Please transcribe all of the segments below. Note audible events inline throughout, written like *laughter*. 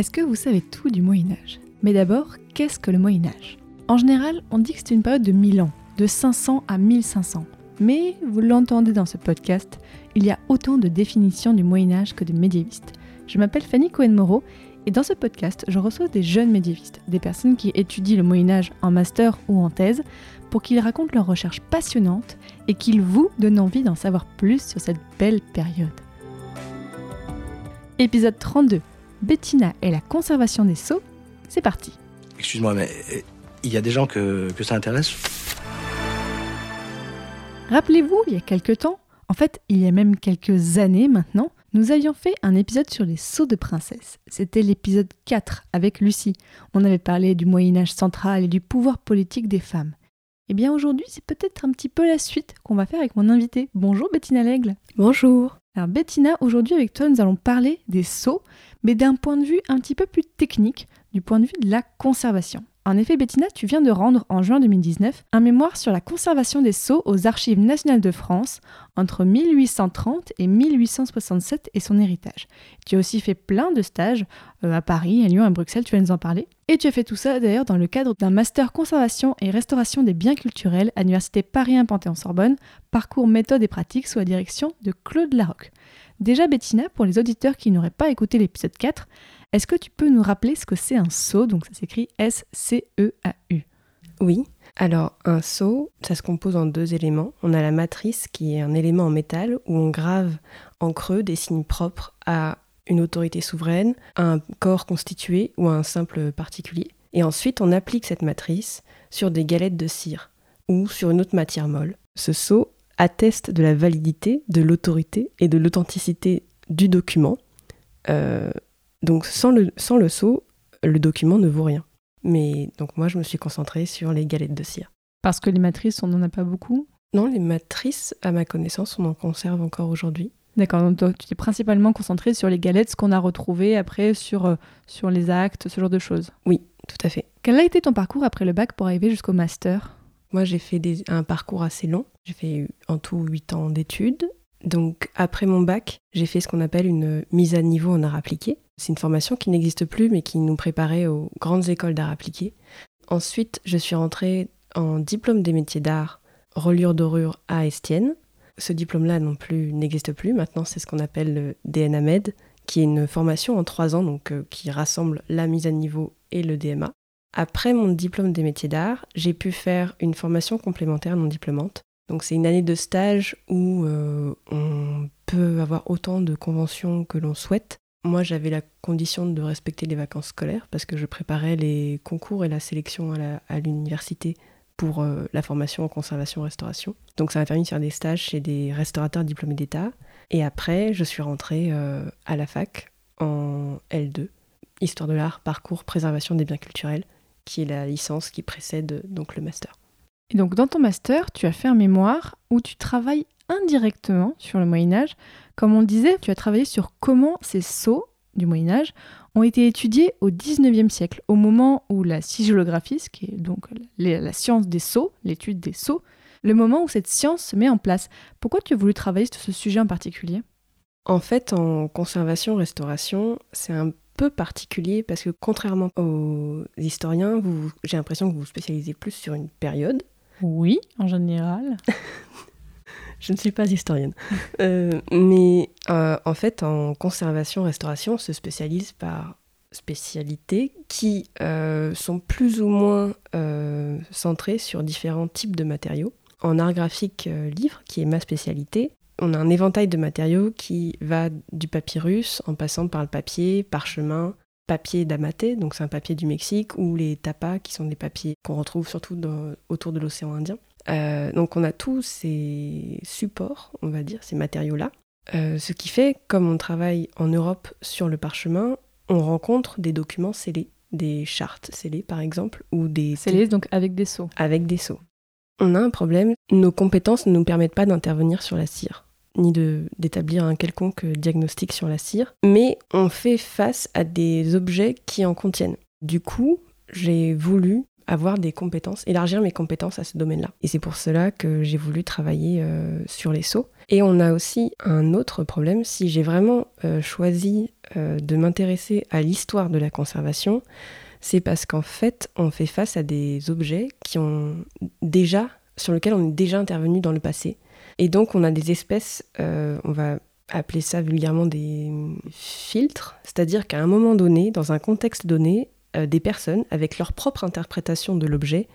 Est-ce que vous savez tout du Moyen Âge Mais d'abord, qu'est-ce que le Moyen Âge En général, on dit que c'est une période de 1000 ans, de 500 à 1500. Mais, vous l'entendez dans ce podcast, il y a autant de définitions du Moyen Âge que de médiévistes. Je m'appelle Fanny Cohen-Moreau et dans ce podcast, je reçois des jeunes médiévistes, des personnes qui étudient le Moyen Âge en master ou en thèse, pour qu'ils racontent leurs recherches passionnantes et qu'ils vous donnent envie d'en savoir plus sur cette belle période. Épisode 32 Bettina et la conservation des sceaux, c'est parti. Excuse-moi, mais euh, il y a des gens que, que ça intéresse? Rappelez-vous, il y a quelques temps, en fait, il y a même quelques années maintenant, nous avions fait un épisode sur les sceaux de princesse. C'était l'épisode 4 avec Lucie. On avait parlé du Moyen Âge central et du pouvoir politique des femmes. Eh bien aujourd'hui, c'est peut-être un petit peu la suite qu'on va faire avec mon invité. Bonjour Bettina Lègle. Bonjour. Alors Bettina, aujourd'hui avec toi, nous allons parler des sceaux, mais d'un point de vue un petit peu plus technique, du point de vue de la conservation. En effet, Bettina, tu viens de rendre en juin 2019 un mémoire sur la conservation des sceaux aux Archives nationales de France entre 1830 et 1867 et son héritage. Tu as aussi fait plein de stages euh, à Paris, à Lyon, à Bruxelles, tu vas nous en parler. Et tu as fait tout ça d'ailleurs dans le cadre d'un master conservation et restauration des biens culturels à l'Université Paris 1 Panthéon-Sorbonne, parcours méthode et pratique sous la direction de Claude Larocque. Déjà, Bettina, pour les auditeurs qui n'auraient pas écouté l'épisode 4, est-ce que tu peux nous rappeler ce que c'est un sceau Donc ça s'écrit S-C-E-A-U. Oui. Alors un sceau, ça se compose en deux éléments. On a la matrice qui est un élément en métal où on grave en creux des signes propres à une autorité souveraine, à un corps constitué ou à un simple particulier. Et ensuite, on applique cette matrice sur des galettes de cire ou sur une autre matière molle. Ce sceau atteste de la validité, de l'autorité et de l'authenticité du document. Euh, donc sans le, sans le sceau, le document ne vaut rien. Mais donc moi, je me suis concentrée sur les galettes de cire. Parce que les matrices, on n'en a pas beaucoup? Non, les matrices, à ma connaissance, on en conserve encore aujourd'hui. D'accord, donc toi, tu t'es principalement concentrée sur les galettes, ce qu'on a retrouvé après sur, euh, sur les actes, ce genre de choses? Oui, tout à fait. Quel a été ton parcours après le bac pour arriver jusqu'au master? Moi, j'ai fait un parcours assez long. J'ai fait en tout 8 ans d'études. Donc, après mon bac, j'ai fait ce qu'on appelle une mise à niveau en art appliqué. C'est une formation qui n'existe plus, mais qui nous préparait aux grandes écoles d'art appliqué. Ensuite, je suis rentrée en diplôme des métiers d'art, reliure dorure à Estienne. Ce diplôme-là non plus n'existe plus. Maintenant, c'est ce qu'on appelle le DNAMED, qui est une formation en trois ans, donc euh, qui rassemble la mise à niveau et le DMA. Après mon diplôme des métiers d'art, j'ai pu faire une formation complémentaire non diplômante. Donc c'est une année de stage où euh, on peut avoir autant de conventions que l'on souhaite. Moi j'avais la condition de respecter les vacances scolaires parce que je préparais les concours et la sélection à l'université pour euh, la formation en conservation-restauration. Donc ça m'a permis de faire des stages chez des restaurateurs diplômés d'État. Et après je suis rentrée euh, à la fac en L2, Histoire de l'art, parcours préservation des biens culturels, qui est la licence qui précède donc le master. Et donc dans ton master, tu as fait un mémoire où tu travailles indirectement sur le Moyen Âge. Comme on le disait, tu as travaillé sur comment ces sceaux du Moyen Âge ont été étudiés au 19e siècle, au moment où la sigillographie, ce qui est donc la, la science des sceaux, l'étude des sceaux, le moment où cette science se met en place. Pourquoi tu as voulu travailler sur ce sujet en particulier? En fait, en conservation-restauration, c'est un peu particulier parce que contrairement aux historiens, vous- j'ai l'impression que vous vous spécialisez plus sur une période. Oui, en général. *laughs* Je ne suis pas historienne. Euh, mais euh, en fait, en conservation-restauration, on se spécialise par spécialités qui euh, sont plus ou moins centrées sur différents types de matériaux. En art graphique livre, qui est ma spécialité, on a un éventail de matériaux qui va du papyrus en passant par le papier, parchemin, papier d'amaté, donc c'est un papier du Mexique, ou les tapas, qui sont des papiers qu'on retrouve surtout dans- autour de l'océan Indien. Euh, donc on a tous ces supports, on va dire, ces matériaux-là. Euh, ce qui fait, comme on travaille en Europe sur le parchemin, on rencontre des documents scellés. des chartes scellées par exemple, ou des Scellées donc avec des seaux. avec des sceaux. On a un problème, nos compétences ne nous permettent pas d'intervenir sur la cire, ni d'établir un quelconque diagnostic sur la cire, mais on fait face à des objets qui en contiennent. Du coup, j'ai voulu avoir des compétences, élargir mes compétences à ce domaine-là. Et c'est pour cela que j'ai voulu travailler euh, sur les sceaux. Et on a aussi un autre problème, si j'ai vraiment euh, choisi euh, de m'intéresser à l'histoire de la conservation, c'est parce qu'en fait, on fait face à des objets qui ont déjà, sur lesquels on est déjà intervenu dans le passé. Et donc, on a des espèces, euh, on va appeler ça vulgairement des filtres, c'est-à-dire qu'à un moment donné, dans un contexte donné, euh, des personnes, avec leur propre interprétation de l'objet,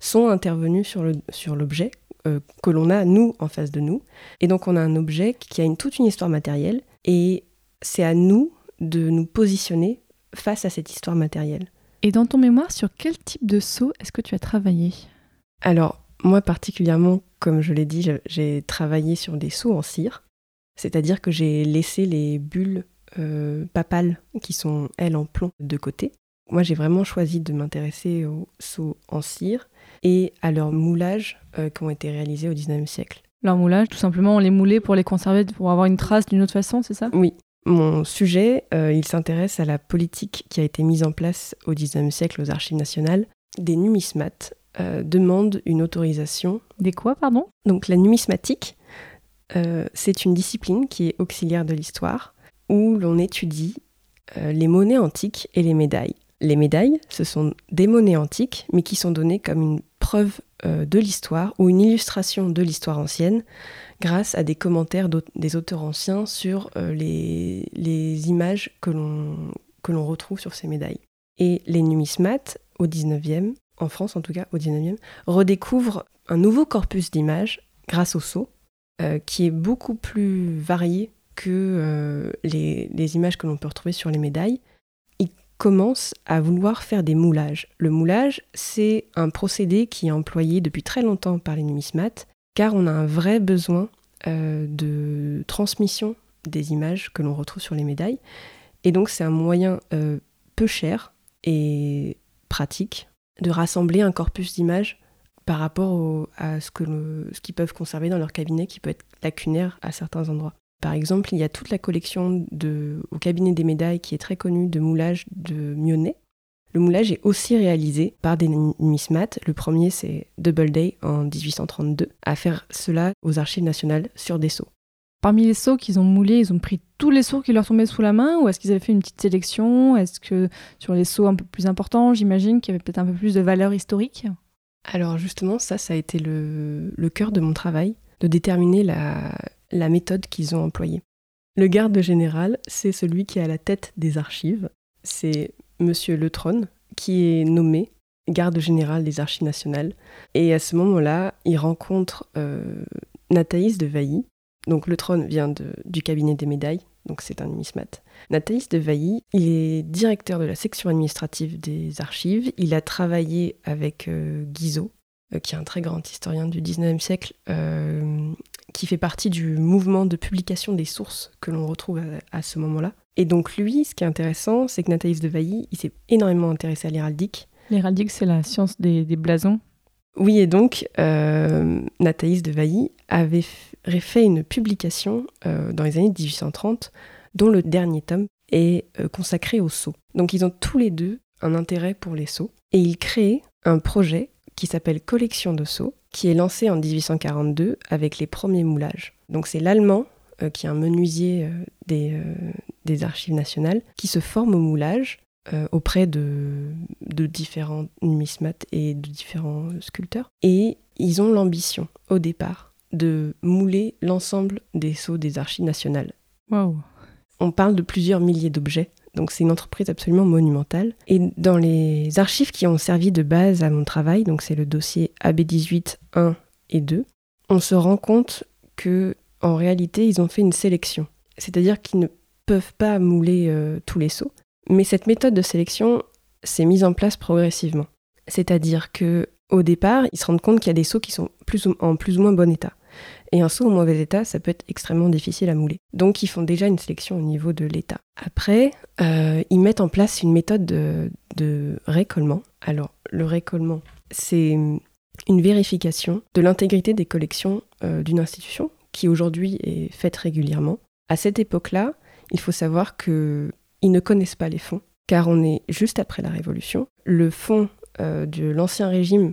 sont intervenues sur le- sur l'objet euh, que l'on a, nous, en face de nous. Et donc, on a un objet qui a une, toute une histoire matérielle, et c'est à nous de nous positionner face à cette histoire matérielle. Et dans ton mémoire, sur quel type de seau est-ce que tu as travaillé? Alors, moi particulièrement, comme je l'ai dit, j'ai travaillé sur des seaux en cire, c'est-à-dire que j'ai laissé les bulles euh, papales qui sont, elles, en plomb de côté. Moi, j'ai vraiment choisi de m'intéresser aux seaux en cire et à leurs moulages euh, qui ont été réalisés au 19e siècle. Leur moulage, tout simplement, on les moulait pour les conserver, pour avoir une trace d'une autre façon, c'est ça? Oui, mon sujet, euh, il s'intéresse à la politique qui a été mise en place au 19e siècle aux archives nationales. Des numismates euh, demandent une autorisation Des quoi, pardon? Donc la numismatique, euh, c'est une discipline qui est auxiliaire de l'histoire, où l'on étudie euh, les monnaies antiques et les médailles. Les médailles, ce sont des monnaies antiques, mais qui sont données comme une preuve de l'histoire ou une illustration de l'histoire ancienne, grâce à des commentaires des auteurs anciens sur les, les images que l'on que l'on retrouve sur ces médailles. Et les numismates, au 19e, en France en tout cas, au 19e, redécouvrent un nouveau corpus d'images grâce au sceau, euh, qui est beaucoup plus varié que euh, les, images que l'on peut retrouver sur les médailles. Ils commencent à vouloir faire des moulages. Le moulage, c'est un procédé qui est employé depuis très longtemps par les numismates, car on a un vrai besoin euh, de transmission des images que l'on retrouve sur les médailles. Et donc c'est un moyen peu cher et pratique de rassembler un corpus d'images par rapport à ce qu'ils peuvent conserver dans leur cabinet qui peut être lacunaire à certains endroits. Par exemple, il y a toute la collection au cabinet des médailles qui est très connue de moulage de Mionnet. Le moulage est aussi réalisé par des numismates. Le premier, c'est Doubleday en 1832, à faire cela aux archives nationales sur des sceaux. Parmi les seaux qu'ils ont moulés, ils ont pris tous les seaux qui leur tombaient sous la main ou est-ce qu'ils avaient fait une petite sélection? Est-ce que sur les seaux un peu plus importants, j'imagine qu'il y avait peut-être un peu plus de valeur historique Alors justement, ça, ça a été le, cœur de mon travail, de déterminer la, méthode qu'ils ont employée. Le garde général, c'est celui qui est à la tête des archives. C'est Monsieur Le Trône, qui est nommé garde général des archives nationales. Et à ce moment-là, il rencontre euh, Nathaïs de Vailly. Donc Le Trône vient de- du cabinet des médailles, donc c'est un numismate. Nathaïs de Vailly, il est directeur de la section administrative des archives. Il a travaillé avec euh, Guizot, euh, qui est un très grand historien du 19e siècle, euh, qui fait partie du mouvement de publication des sources que l'on retrouve à, à ce moment-là. Et donc lui, ce qui est intéressant, c'est que Nathaïs de Vailly, il s'est énormément intéressé à l'héraldique. L'héraldique, c'est la science des, des blasons? Oui, et donc Nathaïs de Vailly avait f- fait une publication euh, dans les années 1830, dont le dernier tome est euh, consacré aux sceaux. Donc ils ont tous les deux un intérêt pour les sceaux, et ils créent un projet qui s'appelle Collection de sceaux, qui est lancé en 1842 avec les premiers moulages. Donc c'est l'allemand, euh, qui est un menuisier des, archives nationales, qui se forme au moulage auprès de, de différents numismates et de différents sculpteurs. Et ils ont l'ambition, au départ, de mouler l'ensemble des sceaux des archives nationales. On parle de plusieurs milliers d'objets, donc c'est une entreprise absolument monumentale. Et dans les archives qui ont servi de base à mon travail, donc c'est le dossier AB18 1 et 2, on se rend compte que en réalité, ils ont fait une sélection. C'est-à-dire qu'ils ne peuvent pas mouler euh, tous les sceaux, mais cette méthode de sélection s'est mise en place progressivement. C'est-à-dire que au départ, ils se rendent compte qu'il y a des sceaux qui sont plus ou- en plus ou moins bon état. Et un seau en mauvais état, ça peut être extrêmement difficile à mouler. Donc ils font déjà une sélection au niveau de l'état. Après, euh, ils mettent en place une méthode de, de récollement. Alors le récollement, c'est une vérification de l'intégrité des collections euh, d'une institution qui aujourd'hui est faite régulièrement. À cette époque-là, il faut savoir qu'ils ne connaissent pas les fonds, car on est juste après la Révolution. Le fonds euh, de l'ancien régime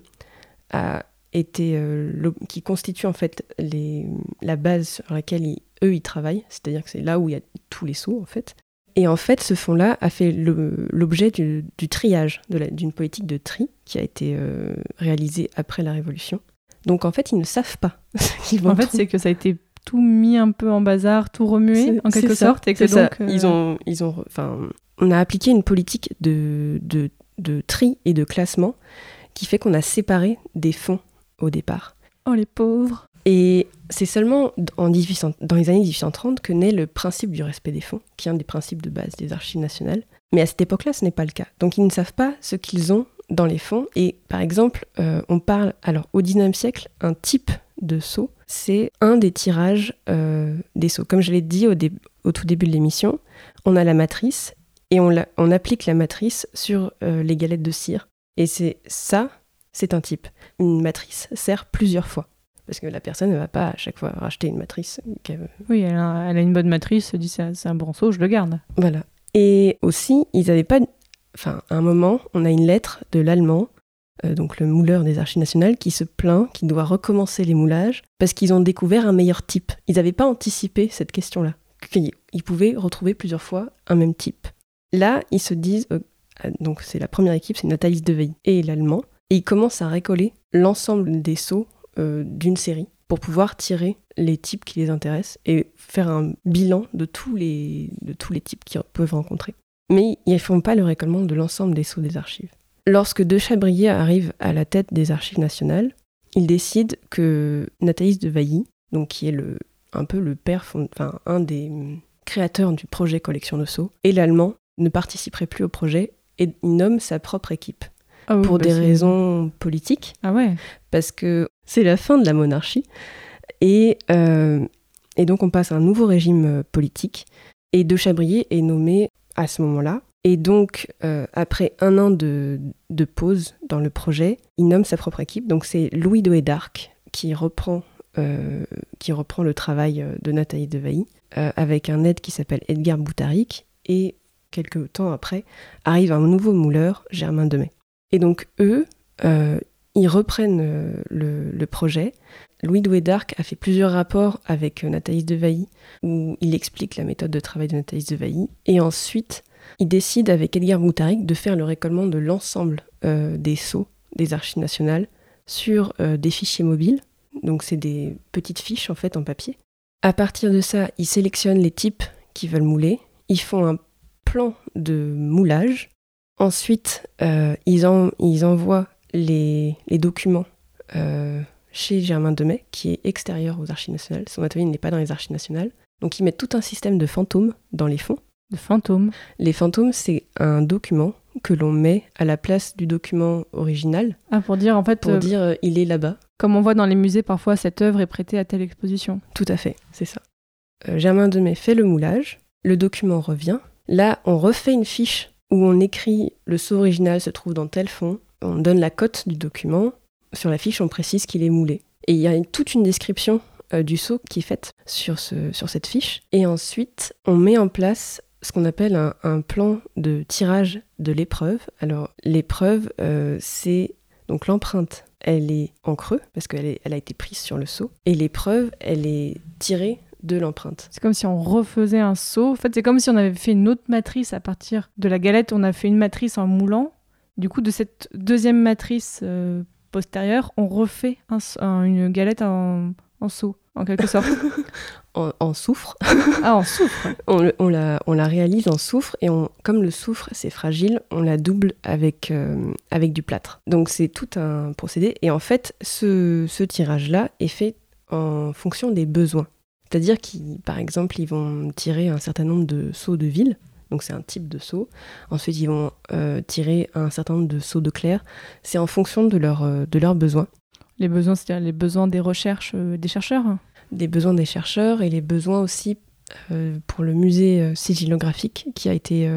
a été, euh, qui constitue en fait les, la base sur laquelle ils- eux ils travaillent, c'est-à-dire que c'est là où il y a tous les sous en fait. Et en fait, ce fonds-là a fait l'objet du, du triage, d'une politique de tri qui a été euh, réalisée après la Révolution. Donc en fait, ils ne savent pas. *laughs* ce qu'ils vont En fait, c'est que ça a été tout mis un peu en bazar, tout remué en quelque ça, sorte. Et que c'est ça. donc, euh, Ils ont, ils ont, enfin, on a appliqué une politique de, de, de tri et de classement qui fait qu'on a séparé des fonds au départ. Oh les pauvres. Et c'est seulement en 1800 dans les années 1830 que naît le principe du respect des fonds, qui est un des principes de base des archives nationales. Mais à cette époque-là, ce n'est pas le cas. Donc ils ne savent pas ce qu'ils ont dans les fonds. Et par exemple, euh, on parle, alors au 19e siècle, un type de sceau, c'est un des tirages euh, des sceaux. Comme je l'ai dit au, dé- au tout début de l'émission, on a la matrice et on, la- on applique la matrice sur euh, les galettes de cire. Et c'est ça, c'est un type. Une matrice sert plusieurs fois. Parce que la personne ne va pas à chaque fois racheter une matrice. Oui, elle a, elle a une bonne matrice, elle se dit c'est un bon saut, je le garde. Voilà. Et aussi, ils n'avaient pas. Enfin, à un moment, on a une lettre de l'allemand, euh, donc le mouleur des archives nationales, qui se plaint qu'il doit recommencer les moulages parce qu'ils ont découvert un meilleur type. Ils n'avaient pas anticipé cette question-là. Ils pouvaient retrouver plusieurs fois un même type. Là, ils se disent. euh, donc, c'est la première équipe, c'est Nathalie de Veil et l'allemand. Et ils commencent à récoller l'ensemble des sceaux euh, d'une série pour pouvoir tirer les types qui les intéressent et faire un bilan de tous les, types qu'ils peuvent rencontrer. Mais ils ne font pas le récollement de l'ensemble des sceaux des archives. Lorsque De Chabrier arrive à la tête des archives nationales, il décide que Nathalie de Vailly, donc qui est un peu le père, enfin un des créateurs du projet collection de sceaux, et l'allemand ne participeraient plus au projet et il nomme sa propre équipe Ah oui, pour bah des raisons politiques Ah ouais. parce que c'est la fin de la monarchie. Et, euh, et donc on passe à un nouveau régime euh, politique. Et De Chabrier est nommé à ce moment-là. Et donc, euh, après un an de, de pause dans le projet, il nomme sa propre équipe. Donc c'est Louis de d'Arc qui reprend, euh, qui reprend le travail de Nathalie de Vailly, euh, avec un aide qui s'appelle Edgar Boutaric. Et quelques temps après, arrive un nouveau mouleur, Germain Demet. Et donc eux, euh, ils reprennent euh, le, projet. Louis Doué d'Arc a fait plusieurs rapports avec euh, Nathalie de Vailly où il explique la méthode de travail de Nathalie de Vailly. Et ensuite, il décide avec Edgar Boutaric de faire le récollement de l'ensemble des sceaux des archives nationales sur des fichiers mobiles. Donc c'est des petites fiches en fait en papier. À partir de ça, ils sélectionnent les types qui veulent mouler. Ils font un plan de moulage. Ensuite, euh, ils, en- ils envoient les, les documents euh, chez Germain Demet, qui est extérieur aux archives nationales. Son atelier n'est pas dans les archives nationales. Donc ils mettent tout un système de fantômes dans les fonds. De fantôme. Les fantômes, c'est un document que l'on met à la place du document original Ah, pour dire en fait, pour euh, dire euh, il est là-bas. comme on voit dans les musées, parfois cette œuvre est prêtée à telle exposition. Tout à fait, c'est ça. Euh, Germain Demet fait le moulage, le document revient. Là, on refait une fiche où on écrit le sceau original se trouve dans tel fond. On donne la cote du document. Sur la fiche, on précise qu'il est moulé. Et il y a toute une description euh, du sceau qui est faite sur, ce, sur cette fiche. Et ensuite, on met en place ce qu'on appelle un, plan de tirage de l'épreuve. Alors, l'épreuve, euh, c'est donc l'empreinte, elle est en creux parce qu'elle elle a été prise sur le seau. Et l'épreuve, elle est tirée de l'empreinte. C'est comme si on refaisait un saut. En fait, c'est comme si on avait fait une autre matrice à partir de la galette. On a fait une matrice en moulant. Du coup, de cette deuxième matrice euh, postérieure, on refait un s- un- une galette en, en saut, en quelque sorte. *laughs* En, en soufre, *laughs* ah, en soufre. on, le- on la, on la réalise en soufre et on, comme le soufre c'est fragile, on la double avec, euh, avec du plâtre. Donc c'est tout un procédé et en fait ce, ce tirage-là est fait en fonction des besoins. C'est-à-dire qu'ils, par exemple, ils vont tirer un certain nombre de seaux de ville, donc c'est un type de seau. Ensuite, ils vont euh, tirer un certain nombre de seaux de clair. C'est en fonction de, leur, euh, de leurs besoins. Les besoins, c'est-à-dire les besoins des recherches euh, des chercheurs. les besoins des chercheurs et les besoins aussi pour le musée sigillographique qui a été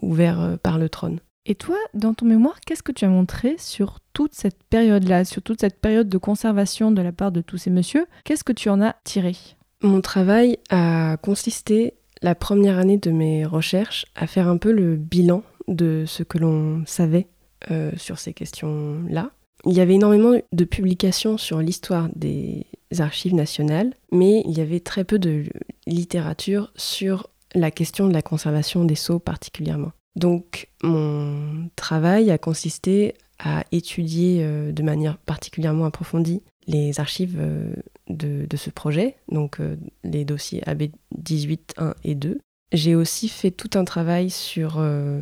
ouvert par le trône. Et toi, dans ton mémoire, qu'est-ce que tu as montré sur toute cette période-là, sur toute cette période de conservation de la part de tous ces messieurs? Qu'est-ce que tu en as tiré? Mon travail a consisté, la première année de mes recherches, à faire un peu le bilan de ce que l'on savait euh, sur ces questions-là. Il y avait énormément de publications sur l'histoire des archives nationales, mais il y avait très peu de littérature sur la question de la conservation des sceaux particulièrement. Donc mon travail a consisté à étudier euh, de manière particulièrement approfondie les archives euh, de, ce projet, donc euh, les dossiers AB 18, 1 et 2. J'ai aussi fait tout un travail sur euh,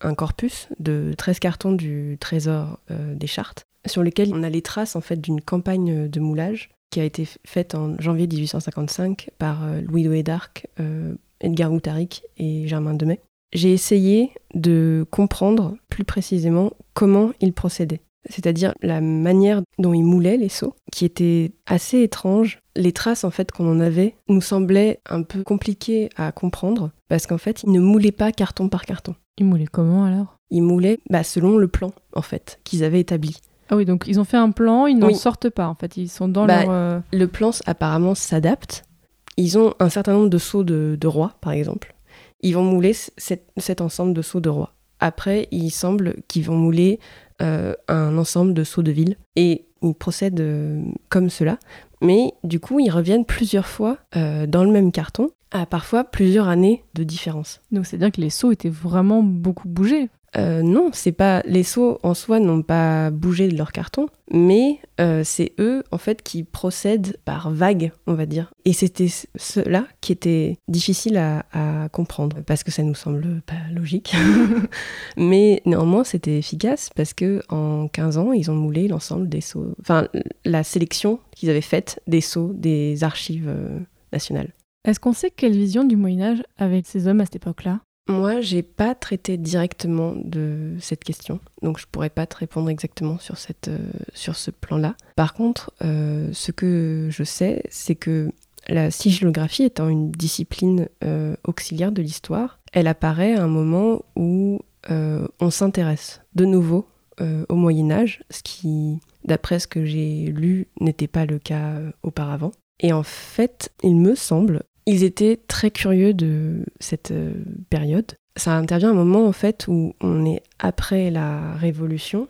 un corpus de 13 cartons du trésor euh, des chartes, sur lesquels on a les traces en fait d'une campagne de moulage qui a été faite en janvier 1855 par Louis Douai d'Arc, Edgar Outaric et Germain Demet. J'ai essayé de comprendre plus précisément comment ils procédaient, c'est-à-dire la manière dont ils moulaient les seaux, qui était assez étrange. Les traces en fait qu'on en avait nous semblaient un peu compliquées à comprendre parce qu'en fait ils ne moulaient pas carton par carton. Ils moulaient comment alors? Ils moulaient bah, selon le plan en fait qu'ils avaient établi. Ah oui, donc ils ont fait un plan, ils n'en Oui. sortent pas en fait, ils sont dans Bah, leur... euh, Le plan apparemment s'adapte. Ils ont un certain nombre de seaux de, de roi, par exemple. Ils vont mouler cet, cet ensemble de seaux de roi. Après, il semble qu'ils vont mouler euh, un ensemble de seaux de ville. Et ils procèdent euh, comme cela. Mais du coup, ils reviennent plusieurs fois euh, dans le même carton, à parfois plusieurs années de différence. Donc c'est-à-dire que les seaux étaient vraiment beaucoup bougés. Euh, non, c'est pas les seaux en soi n'ont pas bougé de leur carton, mais euh, c'est eux en fait qui procèdent par vagues, on va dire. Et c'était cela qui était difficile à, comprendre parce que ça nous semble pas logique, *laughs* mais néanmoins c'était efficace parce que en 15 ans ils ont moulé l'ensemble des seaux, enfin la sélection qu'ils avaient faite des seaux des archives euh, nationales. Est-ce qu'on sait quelle vision du Moyen Âge avaient ces hommes à cette époque-là? Moi, j'ai pas traité directement de cette question, donc je pourrais pas te répondre exactement sur, cette, euh, sur ce plan-là. Par contre, euh, ce que je sais, c'est que la sigillographie étant une discipline euh, auxiliaire de l'histoire, elle apparaît à un moment où on s'intéresse de nouveau au Moyen Âge, ce qui, d'après ce que j'ai lu, n'était pas le cas auparavant. Et en fait, il me semble, ils étaient très curieux de cette euh, période. Ça intervient à un moment en fait où on est après la Révolution.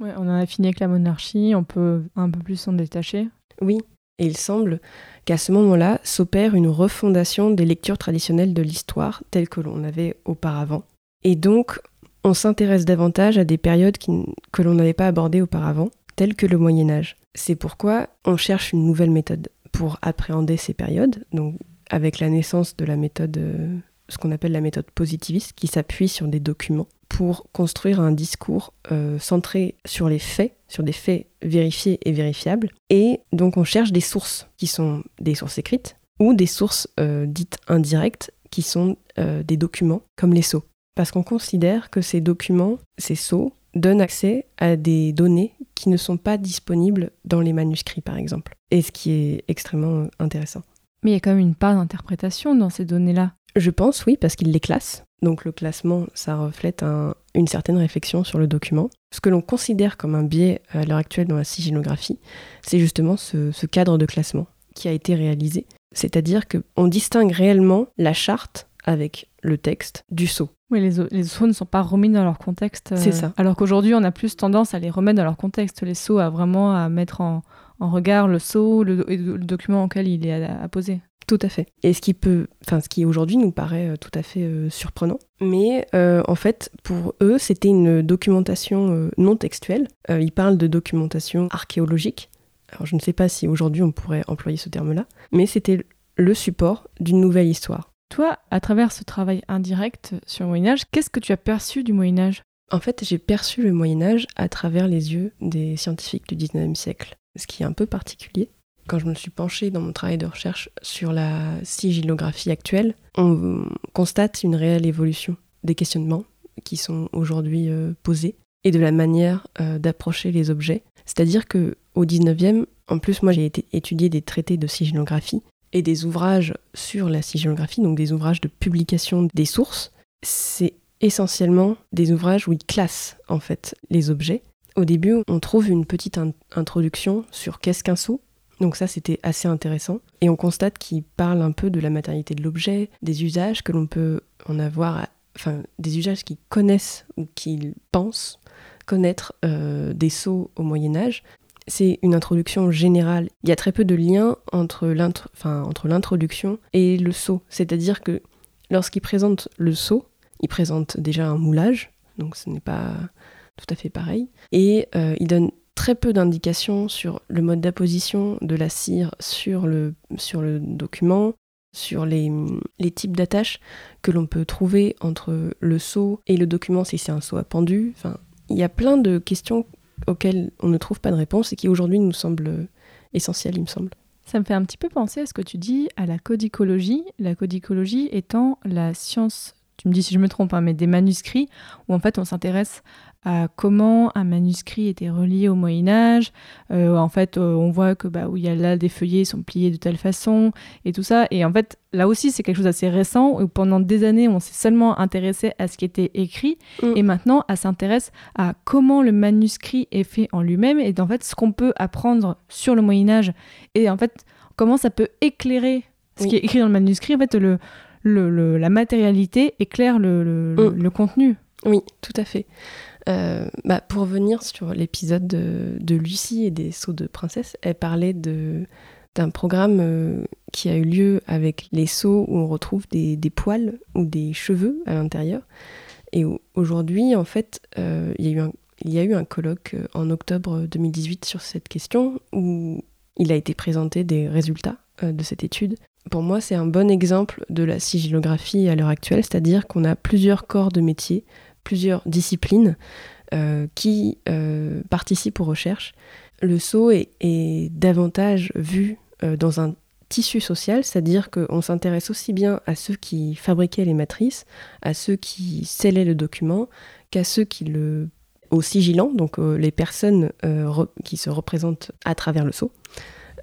Ouais, on en a fini avec la monarchie, on peut un peu plus s'en détacher. Oui. Et il semble qu'à ce moment-là s'opère une refondation des lectures traditionnelles de l'histoire telles que l'on avait auparavant. Et donc, on s'intéresse davantage à des périodes qui que l'on n'avait pas abordées auparavant, telles que le Moyen Âge. C'est pourquoi on cherche une nouvelle méthode pour appréhender ces périodes, donc avec la naissance de la méthode, euh, ce qu'on appelle la méthode positiviste, qui s'appuie sur des documents pour construire un discours euh, centré sur les faits, sur des faits vérifiés et vérifiables. Et donc on cherche des sources qui sont des sources écrites ou des sources euh, dites indirectes qui sont des documents comme les sceaux. Parce qu'on considère que ces documents, ces sceaux, donnent accès à des données qui ne sont pas disponibles dans les manuscrits par exemple. Et ce qui est extrêmement intéressant. Mais il y a quand même une part d'interprétation dans ces données-là. Je pense oui, parce qu'ils les classent. Donc le classement, ça reflète un- une certaine réflexion sur le document. Ce que l'on considère comme un biais à l'heure actuelle dans la sigillographie, c'est justement ce, ce cadre de classement qui a été réalisé. C'est-à-dire qu'on distingue réellement la charte avec le texte du sceau. Oui, les, sceaux ne sont pas remis dans leur contexte. euh, C'est ça. Alors qu'aujourd'hui, on a plus tendance à les remettre dans leur contexte. Les sceaux, à vraiment à mettre en, en regard le sceau le, et le document auquel il est apposé. Tout à fait. Et ce qui peut, enfin ce qui aujourd'hui nous paraît euh, tout à fait euh, surprenant, mais euh, en fait pour eux c'était une documentation euh, non textuelle. Ils parlent de documentation archéologique. Alors je ne sais pas si aujourd'hui on pourrait employer ce terme-là, mais c'était le support d'une nouvelle histoire. Toi, à travers ce travail indirect sur le Moyen-Âge, qu'est-ce que tu as perçu du Moyen-Âge En fait, j'ai perçu le Moyen Âge à travers les yeux des scientifiques du 19e siècle, ce qui est un peu particulier. Quand je me suis penchée dans mon travail de recherche sur la sigillographie actuelle, on constate une réelle évolution des questionnements qui sont aujourd'hui euh, posés. et de la manière euh, d'approcher les objets. C'est-à-dire que au 19e, en plus moi j'ai été étudier des traités de sigillographie et des ouvrages sur la sigillographie, donc des ouvrages de publication des sources. C'est essentiellement des ouvrages où ils classent en fait les objets. Au début, on trouve une petite in- introduction sur qu'est-ce qu'un sceau. Donc ça, c'était assez intéressant. Et on constate qu'il parle un peu de la matérialité de l'objet, des usages que l'on peut en avoir, enfin des usages qu'ils connaissent ou qu'ils pensent connaître euh, des sceaux au Moyen Âge. C'est une introduction générale. Il y a très peu de lien entre l'introduction et le sceau. C'est-à-dire que lorsqu'il présente le sceau, il présente déjà un moulage, donc ce n'est pas tout à fait pareil. Et euh, il donne très peu d'indications sur le mode d'apposition de la cire sur le, sur le document, sur les, les types d'attaches que l'on peut trouver entre le sceau et le document si c'est un sceau appendu. Enfin, il y a plein de questions auxquelles on ne trouve pas de réponse et qui aujourd'hui nous semblent essentielles, il me semble. Ça me fait un petit peu penser à ce que tu dis à la codicologie. La codicologie étant la science, tu me dis si je me trompe, hein, mais des manuscrits, où en fait on s'intéresse à comment un manuscrit était relié au Moyen Âge. Euh, en fait, euh, on voit que bah, où il y a là des feuillets sont pliés de telle façon et tout ça. Et en fait, là aussi, c'est quelque chose d'assez récent où pendant des années, on s'est seulement intéressé à ce qui était écrit Mm. et maintenant, elle s'intéresse à comment le manuscrit est fait en lui-même et en fait ce qu'on peut apprendre sur le Moyen Âge et en fait comment ça peut éclairer ce Oui. qui est écrit dans le manuscrit. En fait, le, le- le- la matérialité éclaire le, le- Mm. le contenu. Oui, tout à fait. Euh, bah, pour revenir sur l'épisode de, Lucie et des sauts de princesse, elle parlait d'un programme euh, qui a eu lieu avec les seaux où on retrouve des, poils ou des cheveux à l'intérieur. Et au- aujourd'hui, en fait, euh, il y a eu un, colloque en octobre 2018 sur cette question où il a été présenté des résultats de cette étude. Pour moi, c'est un bon exemple de la sigillographie à l'heure actuelle, c'est-à-dire qu'on a plusieurs corps de métier, plusieurs disciplines euh, qui euh, participent aux recherches. Le sceau est, davantage vu euh, dans un tissu social, c'est-à-dire qu'on s'intéresse aussi bien à ceux qui fabriquaient les matrices, à ceux qui scellaient le document, qu'à ceux qui le sigillants, donc les personnes qui se représentent à travers le sceau,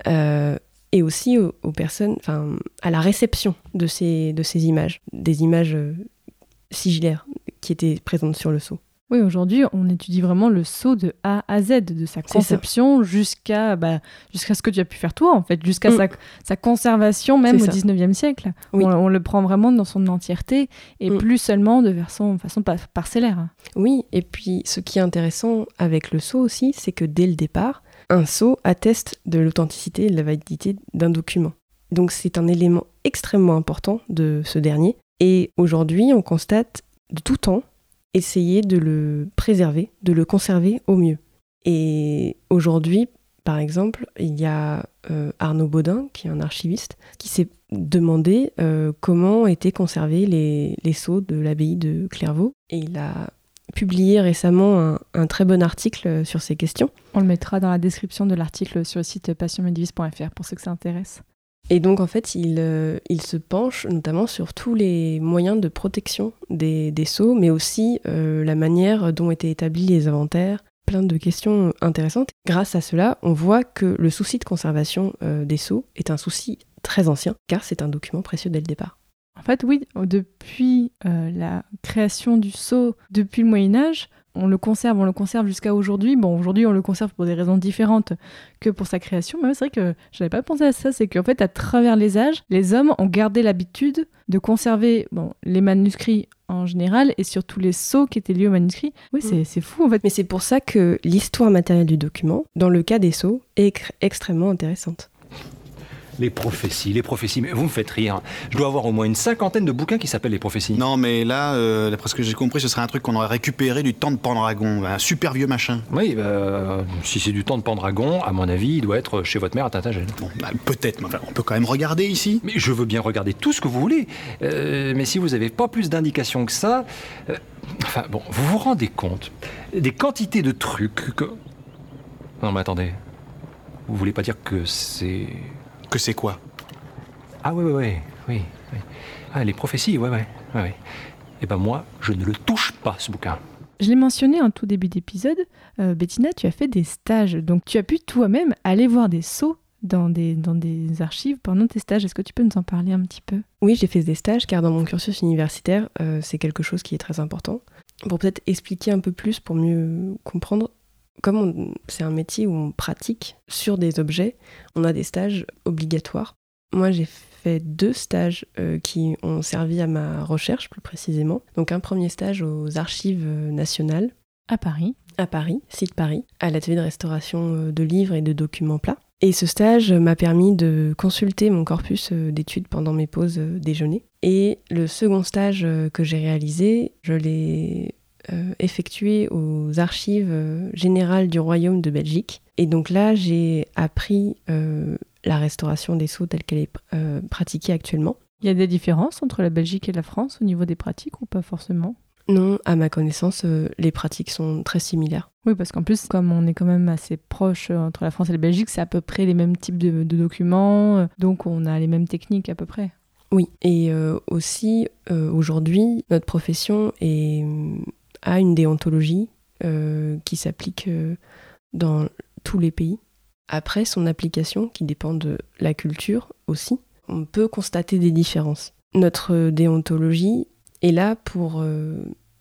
et aussi aux, personnes, enfin à la réception de ces, de ces images, des images sigillaires qui étaient présentes sur le sceau. Oui, aujourd'hui, on étudie vraiment le saut de A à Z, de sa conception jusqu'à bah, jusqu'à ce que tu as pu faire toi, en fait, jusqu'à Mm. sa, sa conservation même au C'est ça. 19e siècle. Oui. On, on le prend vraiment dans son entièreté et Mm. plus seulement de façon, façon pa- parcellaire. Oui, et puis ce qui est intéressant avec le sceau aussi, c'est que dès le départ, un sceau atteste de l'authenticité et de la validité d'un document. Donc c'est un élément extrêmement important de ce dernier. Et aujourd'hui, on constate de tout temps essayer de le préserver, de le conserver au mieux. Et aujourd'hui, par exemple, il y a euh, Arnaud Baudin, qui est un archiviste, qui s'est demandé euh, comment étaient conservés les, les sceaux de l'abbaye de Clairvaux. Et il a publié récemment un, un très bon article sur ces questions. On le mettra dans la description de l'article sur le site passionmedivis.fr pour ceux que ça intéresse. Et donc, en fait, il, euh, il se penche notamment sur tous les moyens de protection des, des sceaux, mais aussi euh, la manière dont étaient établis les inventaires. Plein de questions intéressantes. Grâce à cela, on voit que le souci de conservation euh, des sceaux est un souci très ancien, car c'est un document précieux dès le départ. En fait, oui, depuis la création du sceau, depuis le Moyen Âge, on le conserve, on le conserve jusqu'à aujourd'hui. Bon, aujourd'hui, on le conserve pour des raisons différentes que pour sa création. Mais c'est vrai que je n'avais pas pensé à ça. C'est qu'en fait, à travers les âges, les hommes ont gardé l'habitude de conserver bon, les manuscrits en général et surtout les sceaux qui étaient liés aux manuscrits. Oui, c'est fou en fait. Mais c'est pour ça que l'histoire matérielle du document, dans le cas des sceaux, est extrêmement intéressante. Les prophéties, les prophéties, mais vous me faites rire. Je dois avoir au moins une cinquantaine de bouquins qui s'appellent les prophéties. Non, mais là, euh, d'après ce que j'ai compris, ce serait un truc qu'on aurait récupéré du temps de Pendragon, un super vieux machin. Oui, bah, si c'est du temps de Pendragon, à mon avis, il doit être chez votre mère à Tintagel. Bon, bah, peut-être, mais enfin, on peut quand même regarder ici. Mais je veux bien regarder tout ce que vous voulez. Euh, mais si vous n'avez pas plus d'indications que ça. euh, enfin, bon, vous vous rendez compte des quantités de trucs que. Non, mais attendez. Vous voulez pas dire que c'est. Que c'est quoi? Ah, oui, oui, oui, oui. oui. Ah, les prophéties, ouais, ouais, ouais, ouais. Eh ben, moi, je ne le touche pas, ce bouquin. Je l'ai mentionné en tout début d'épisode, euh, Bettina, tu as fait des stages, donc tu as pu toi-même aller voir des sceaux dans des, dans des archives pendant tes stages. Est-ce que tu peux nous en parler un petit peu? Oui, j'ai fait des stages car dans mon cursus universitaire, euh, c'est quelque chose qui est très important. Pour peut-être expliquer un peu plus, pour mieux comprendre, comme on- c'est un métier où on pratique sur des objets, on a des stages obligatoires. Moi, j'ai fait deux stages euh, qui ont servi à ma recherche plus précisément. Donc un premier stage aux archives euh, nationales À Paris. à Paris, site Paris, à l'atelier de restauration euh, de livres et de documents plats. Et ce stage m'a permis de consulter mon corpus d'études pendant mes pauses déjeuner. Et le second stage que j'ai réalisé, je l'ai euh, effectué aux archives euh, générales du Royaume de Belgique. Et donc là, j'ai appris euh, la restauration des sceaux telle qu'elle est euh, pratiquée actuellement. Il y a des différences entre la Belgique et la France au niveau des pratiques ou pas forcément? Non, à ma connaissance, euh, les pratiques sont très similaires. Oui, parce qu'en plus, comme on est quand même assez proche euh, entre la France et la Belgique, c'est à peu près les mêmes types de, de documents, euh, donc on a les mêmes techniques à peu près. Oui, et aussi aujourd'hui, notre profession est, a une déontologie euh, qui s'applique euh, dans tous les pays. Après, son application, qui dépend de la culture aussi, on peut constater des différences. Notre déontologie est là pour euh,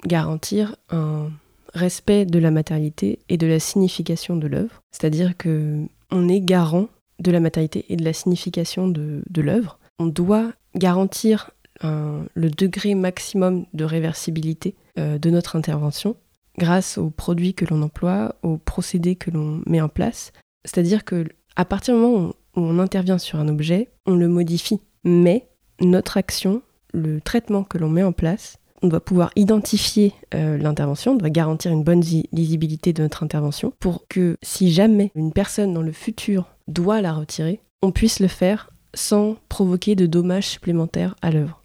garantir un respect de la matérialité et de la signification de l'œuvre, c'est-à-dire que on est garant de la matérialité et de la signification de, de l'œuvre. On doit garantir un- le degré maximum de réversibilité euh, de notre intervention grâce aux produits que l'on emploie, aux procédés que l'on met en place. C'est-à-dire que à partir du moment où on intervient sur un objet, on le modifie, mais notre action, le traitement que l'on met en place, on doit pouvoir identifier euh, l'intervention, on doit garantir une bonne lisibilité de notre intervention pour que si jamais une personne dans le futur doit la retirer, on puisse le faire sans provoquer de dommages supplémentaires à l'œuvre.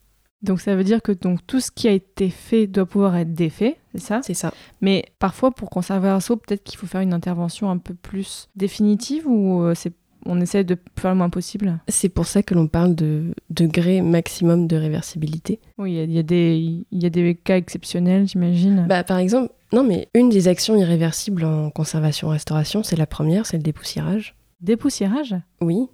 Donc ça veut dire que donc, tout ce qui a été fait doit pouvoir être défait, c'est ça? C'est ça. Mais parfois, pour conserver un sceau, peut-être qu'il faut faire une intervention un peu plus définitive ou euh, c'est on essaie de faire le moins possible? C'est pour ça que l'on parle de degré maximum de réversibilité. Oui, il y y, a des- il y a des cas exceptionnels, j'imagine. Bah, par exemple, non mais une des actions irréversibles en conservation-restauration, c'est la première, c'est le dépoussiérage. Dépoussiérage? Oui.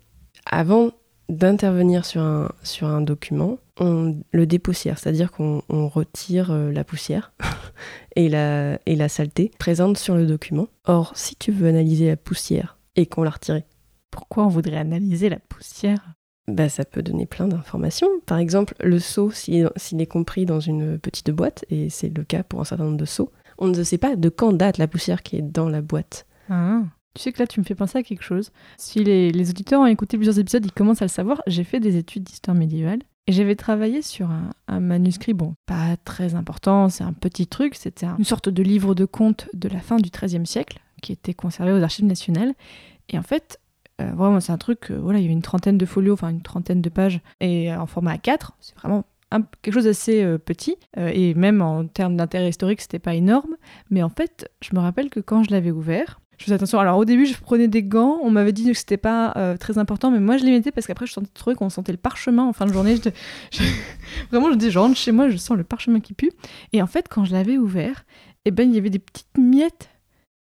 Avant d'intervenir sur un, sur un document, on le dépoussière, c'est-à-dire qu'on on retire euh, la poussière *laughs* et la, et la saleté présente sur le document. Or, si tu veux analyser la poussière et qu'on l'a retirée, Pourquoi on voudrait analyser la poussière? bah, ça peut donner plein d'informations. Par exemple, le seau, s'il s'il est compris dans une petite boîte, et c'est le cas pour un certain nombre de seaux, on ne sait pas de quand date la poussière qui est dans la boîte. Ah. Tu sais que là, tu me fais penser à quelque chose. Si les, auditeurs ont écouté plusieurs épisodes, ils commencent à le savoir. J'ai fait des études d'histoire médiévale et j'avais travaillé sur un, manuscrit, bon, pas très important, c'est un petit truc, c'était un- une sorte de livre de contes de la fin du XIIIe siècle qui était conservé aux archives nationales. Et en fait, euh, vraiment, c'est un truc, euh, voilà, il y avait une trentaine de folios, enfin une trentaine de pages, et euh, en format A4, c'est vraiment quelque chose d'assez petit, et même en termes d'intérêt historique, c'était pas énorme. Mais en fait, je me rappelle que quand je l'avais ouvert, je faisais attention. Alors au début, je prenais des gants. On m'avait dit que c'était pas euh, très important, mais moi je les mettais parce qu'après je sentais trop qu'on sentait le parchemin en fin de journée. J'étais- *laughs* je- Vraiment, je dis, je rentre chez moi, je sens le parchemin qui pue. Et en fait, quand je l'avais ouvert, eh ben il y avait des petites miettes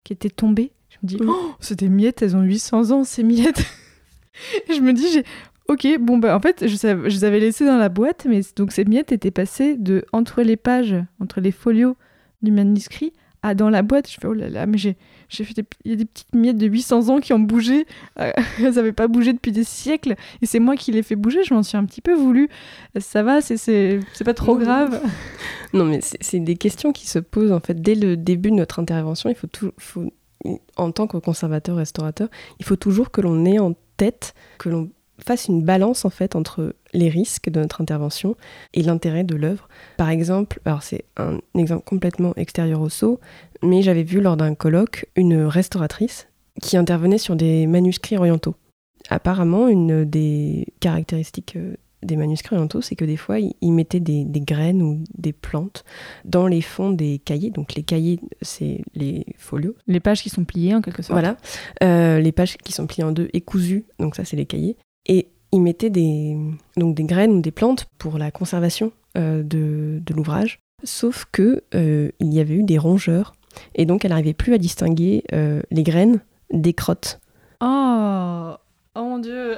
qui étaient tombées. Je me dis, oh, c'est des miettes, elles ont 800 ans ces miettes. *laughs* Et je me dis, j'ai Ok, bon bah en fait je, je les avais laissées dans la boîte, mais donc ces miettes étaient passées de entre les pages, entre les folios du manuscrit à dans la boîte. Je fais oh là là, mais j'ai j'ai fait des, il y a des petites miettes de 800 ans qui ont bougé. Euh, *laughs* elles n'avaient pas bougé depuis des siècles et c'est moi qui les fais bouger. Je m'en suis un petit peu voulu. Ça va, c'est c'est c'est pas trop grave. Non, mais c'est c'est des questions qui se posent en fait dès le début de notre intervention. Il faut tout, faut- en tant que conservateur restaurateur, il faut toujours que l'on ait en tête que l'on fasse une balance en fait entre les risques de notre intervention et l'intérêt de l'œuvre. Par exemple, alors c'est un exemple complètement extérieur au saut, mais j'avais vu lors d'un colloque une restauratrice qui intervenait sur des manuscrits orientaux. Apparemment, une des caractéristiques euh, des manuscrits orientaux, c'est que des fois, ils ils mettaient des, des graines ou des plantes dans les fonds des cahiers. Donc les cahiers, c'est les folios. Les pages qui sont pliées en quelque sorte. Voilà. Euh, les pages qui sont pliées en deux et cousues, donc ça, c'est les cahiers. Et ils mettaient des, donc des graines ou des plantes pour la conservation euh, de, de l'ouvrage. sauf que euh, il y avait eu des rongeurs, et donc elle n'arrivait plus à distinguer euh, les graines des crottes. Oh, oh mon dieu.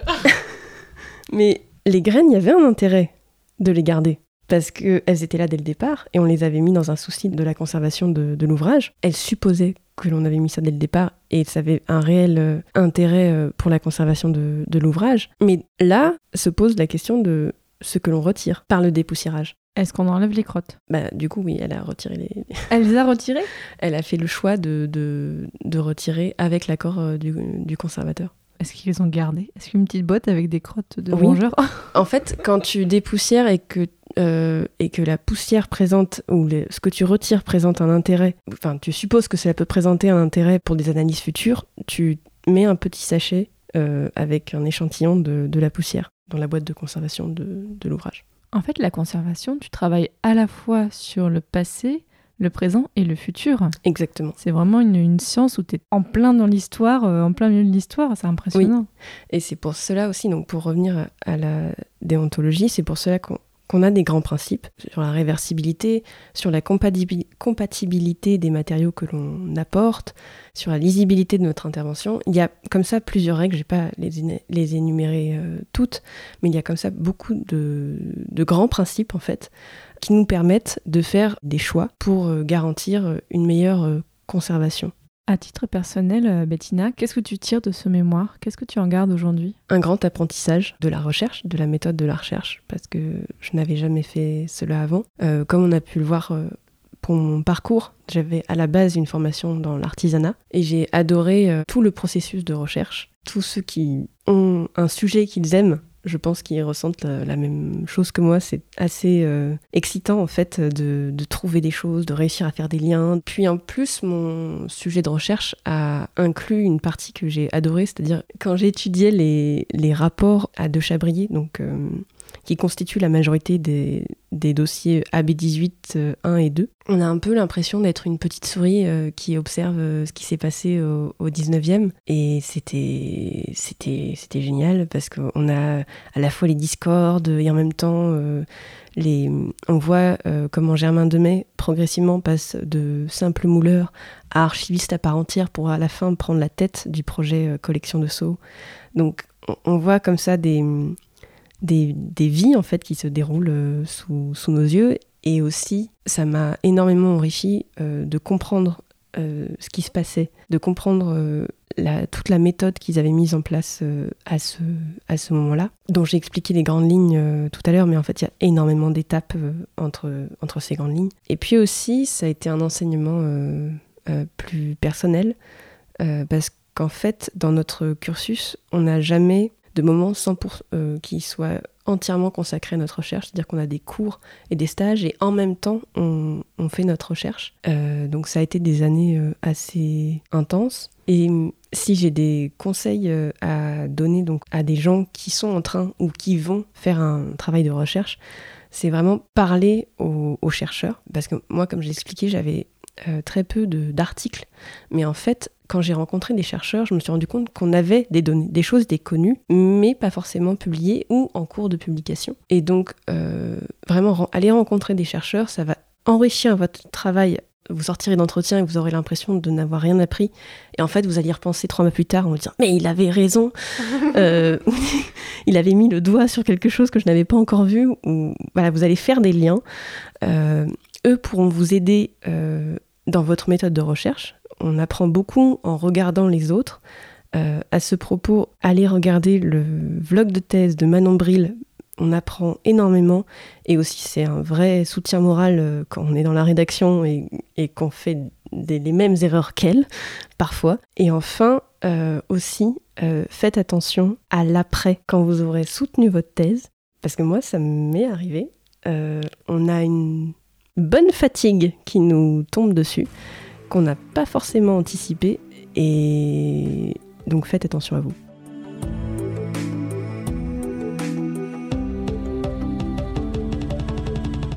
*laughs* Mais les graines, il y avait un intérêt de les garder. Parce qu'elles étaient là dès le départ et on les avait mis dans un souci de la conservation de, de l'ouvrage. Elles supposaient que l'on avait mis ça dès le départ et ça avait un réel euh, intérêt euh, pour la conservation de, de l'ouvrage. Mais là se pose la question de ce que l'on retire par le dépoussiérage. Est-ce qu'on enlève les crottes? Bah, du coup, oui, elle a retiré les. *laughs* Elle les a retirées? Elle a fait le choix de, de, de retirer avec l'accord euh, du, du conservateur. Est-ce qu'ils les ont gardées Est-ce qu'une petite boîte avec des crottes de Oui. rongeurs? En fait, quand tu dépoussières et que, euh, et que la poussière présente, ou les- ce que tu retires présente un intérêt, enfin, tu supposes que cela peut présenter un intérêt pour des analyses futures, tu mets un petit sachet euh, avec un échantillon de, de la poussière dans la boîte de conservation de, de l'ouvrage. En fait, la conservation, tu travailles à la fois sur le passé, le présent et le futur. Exactement. C'est vraiment une, une science où tu es en plein dans l'histoire, euh, en plein milieu de l'histoire. C'est impressionnant. Et c'est pour cela aussi, donc pour revenir à la déontologie, c'est pour cela qu'on qu'on a des grands principes sur la réversibilité, sur la compatibi- compatibilité des matériaux que l'on apporte, sur la lisibilité de notre intervention. Il y a comme ça plusieurs règles, je ne vais pas les, énu- les énumérer euh, toutes, mais il y a comme ça beaucoup de, de grands principes en fait qui nous permettent de faire des choix pour euh, garantir une meilleure euh, conservation. À titre personnel, euh, Bettina, qu'est-ce que tu tires de ce mémoire? Qu'est-ce que tu en gardes aujourd'hui? Un grand apprentissage de la recherche, de la méthode de la recherche, parce que je n'avais jamais fait cela avant. Euh, comme on a pu le voir euh, pour mon parcours, j'avais à la base une formation dans l'artisanat et j'ai adoré tout le processus de recherche. Tous ceux qui ont un sujet qu'ils aiment, je pense qu'ils ressentent la, même chose que moi. C'est assez euh, excitant en fait de, trouver des choses, de réussir à faire des liens. Puis en plus, mon sujet de recherche a inclus une partie que j'ai adorée, c'est-à-dire quand j'ai étudié les, les rapports à De Chabrier, donc euh, qui constituent la majorité des, des dossiers AB18 euh, 1 et 2. On a un peu l'impression d'être une petite souris euh, qui observe euh, ce qui s'est passé au, au 19e. Et c'était, génial parce qu'on a à la fois les discordes et en même temps, euh, les, on voit euh, comment Germain Demet progressivement passe de simple mouleur à archiviste à part entière pour à la fin prendre la tête du projet euh, collection de sceaux. Donc on, on voit comme ça des des, des vies en fait qui se déroulent euh, sous, sous nos yeux et aussi ça m'a énormément enrichi euh, de comprendre euh, ce qui se passait, de comprendre toute la méthode qu'ils avaient mise en place à ce, à ce moment-là, dont j'ai expliqué les grandes lignes tout à l'heure, mais en fait il y a énormément d'étapes entre, entre ces grandes lignes. Et puis aussi ça a été un enseignement plus personnel, parce qu'en fait dans notre cursus on n'a jamais de moments 100% euh, qui soient entièrement consacrés à notre recherche, c'est-à-dire qu'on a des cours et des stages et en même temps on, fait notre recherche. Euh, donc ça a été des années euh, assez intenses. Et hum, si j'ai des conseils à donner donc à des gens qui sont en train ou qui vont faire un travail de recherche, c'est vraiment parler aux, chercheurs. Parce que moi, comme j'ai expliqué, j'avais très peu d'articles. Mais en fait, quand j'ai rencontré des chercheurs, je me suis rendu compte qu'on avait des données, des choses, des connues, mais pas forcément publiées ou en cours de publication. Et donc, euh, vraiment, aller rencontrer des chercheurs, ça va enrichir votre travail. Vous sortirez d'entretien et vous aurez l'impression de n'avoir rien appris. Et en fait, vous allez y repenser trois mois plus tard en vous disant Mais il avait raison *laughs* Euh, *laughs* Il avait mis le doigt sur quelque chose que je n'avais pas encore vu. Ou, voilà, vous allez faire des liens. Euh, eux pourront vous aider dans votre méthode de recherche. On apprend beaucoup en regardant les autres. Euh, à ce propos, allez regarder le vlog de thèse de Manon Bril. On apprend énormément et aussi c'est un vrai soutien moral euh, quand on est dans la rédaction et, qu'on fait les mêmes erreurs qu'elle parfois. Et enfin, euh, aussi, faites attention à l'après quand vous aurez soutenu votre thèse parce que moi ça m'est arrivé. On a une bonne fatigue qui nous tombe dessus qu'on n'a pas forcément anticipé et donc faites attention à vous.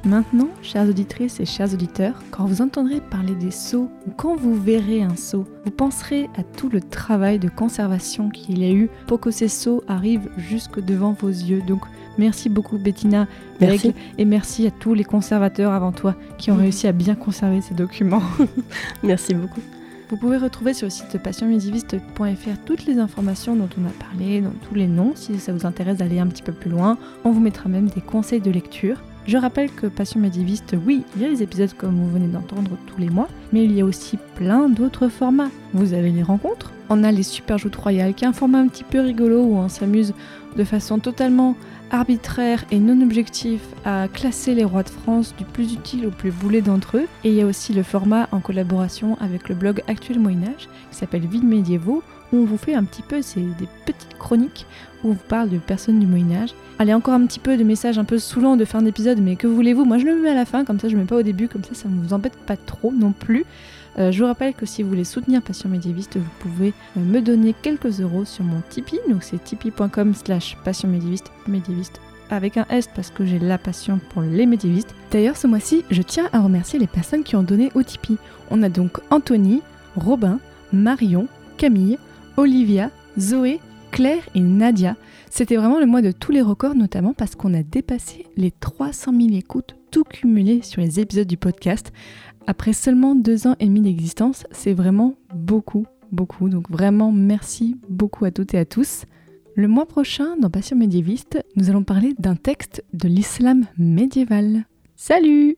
Maintenant, chères auditrices et chers auditeurs, quand vous entendrez parler des seaux ou quand vous verrez un seau, vous penserez à tout le travail de conservation qu'il y a eu pour que ces seaux arrivent jusque devant vos yeux. Donc merci beaucoup Bettina Merci. Et merci à tous les conservateurs avant toi qui ont réussi à bien conserver ces documents. *laughs* Merci beaucoup. Vous pouvez retrouver sur le site passionmédiéviste.fr toutes les informations dont on a parlé, dont tous les noms, si ça vous intéresse d'aller un petit peu plus loin. On vous mettra même des conseils de lecture. Je rappelle que Passion médiéviste, oui, il y a les épisodes comme vous venez d'entendre tous les mois, mais il y a aussi plein d'autres formats. Vous avez les rencontres, on a les super joutes royales, qui est un format un petit peu rigolo où on s'amuse de façon totalement arbitraire et non objectif à classer les rois de France du plus utile au plus boulet d'entre eux. Et il y a aussi le format en collaboration avec le blog Actuel Moyen-Âge qui s'appelle Vides médiévaux où on vous fait un petit peu des petites chroniques où on vous parle de personnes du Moyen-Âge. Allez, encore un petit peu de messages un peu saoulants de fin d'épisode, mais que voulez-vous? Moi je le mets à la fin, comme ça je le mets pas au début, comme ça ça ne vous embête pas trop non plus. Euh, je vous rappelle que si vous voulez soutenir Passion médiéviste, vous pouvez euh, me donner quelques euros sur mon Tipeee. Donc c'est tipeee.com slash passion médiéviste, médiéviste avec un S parce que j'ai la passion pour les médiévistes. D'ailleurs, ce mois-ci, je tiens à remercier les personnes qui ont donné au Tipeee. On a donc Anthony, Robin, Marion, Camille, Olivia, Zoé, Claire et Nadia. C'était vraiment le mois de tous les records, notamment parce qu'on a dépassé les 300 000 écoutes, tout cumulé sur les épisodes du podcast. Après seulement deux ans et demi d'existence, c'est vraiment beaucoup, beaucoup. Donc vraiment merci beaucoup à toutes et à tous. Le mois prochain, dans Passion médiéviste, nous allons parler d'un texte de l'islam médiéval. Salut